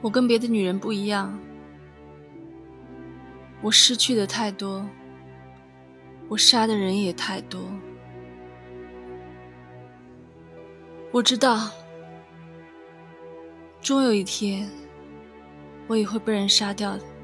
我跟别的女人不一样我失去的太多我杀的人也太多。我知道终有一天我也会被人杀掉的。